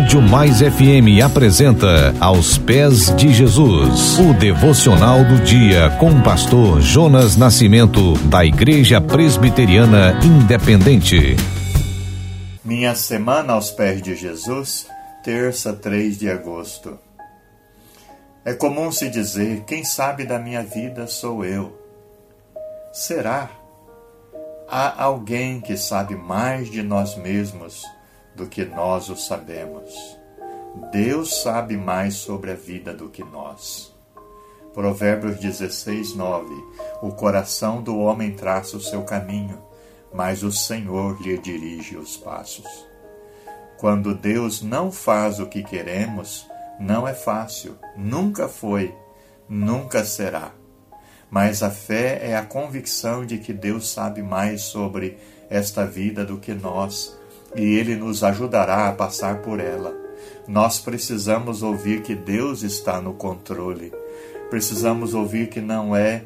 Rádio Mais FM apresenta Aos Pés de Jesus, o devocional do dia com o pastor Jonas Nascimento, da Igreja Presbiteriana Independente. Minha semana aos pés de Jesus, terça 3 de agosto. É comum se dizer: quem sabe da minha vida sou eu. Será? Há alguém que sabe mais de nós mesmos do que nós o sabemos. Deus sabe mais sobre a vida do que nós. Provérbios 16, 9. O coração do homem traça o seu caminho, mas o Senhor lhe dirige os passos. Quando Deus não faz o que queremos, não é fácil, nunca foi, nunca será. Mas a fé é a convicção de que Deus sabe mais sobre esta vida do que nós e Ele nos ajudará a passar por ela. Nós precisamos ouvir que Deus está no controle. Precisamos ouvir que não é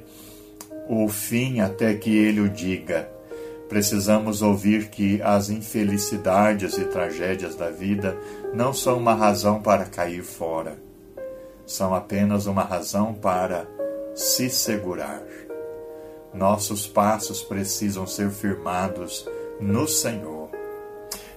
o fim até que Ele o diga. Precisamos ouvir que as infelicidades e tragédias da vida não são uma razão para cair fora, são apenas uma razão para se segurar. Nossos passos precisam ser firmados no Senhor.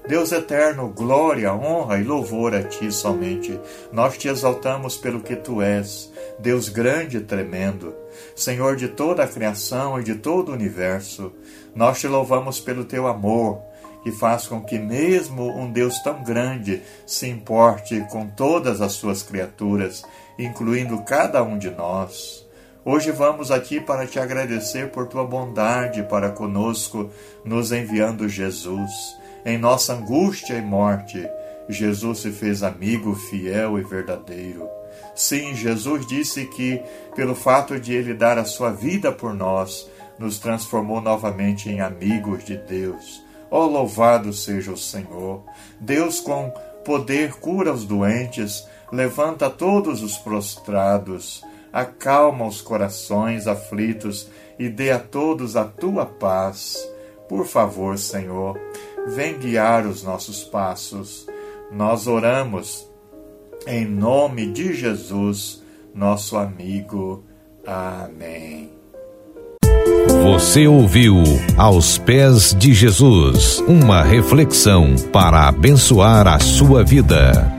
Deus eterno, glória, honra e louvor a ti somente. Nós te exaltamos pelo que tu és, Deus grande e tremendo, Senhor de toda a criação e de todo o universo. Nós te louvamos pelo teu amor, que faz com que mesmo um Deus tão grande se importe com todas as suas criaturas, incluindo cada um de nós. Hoje vamos aqui para te agradecer por tua bondade para conosco, nos enviando Jesus. Em nossa angústia e morte, Jesus se fez amigo fiel e verdadeiro. Sim, Jesus disse que, pelo fato de ele dar a sua vida por nós, nos transformou novamente em amigos de Deus. Oh, louvado seja o Senhor! Deus, com poder, cura os doentes, levanta todos os prostrados acalma os corações aflitos e dê a todos a tua paz. Por favor, Senhor, vem guiar os nossos passos. Nós oramos em nome de Jesus, nosso amigo. Amém. Você ouviu Aos Pés de Jesus uma reflexão para abençoar a sua vida.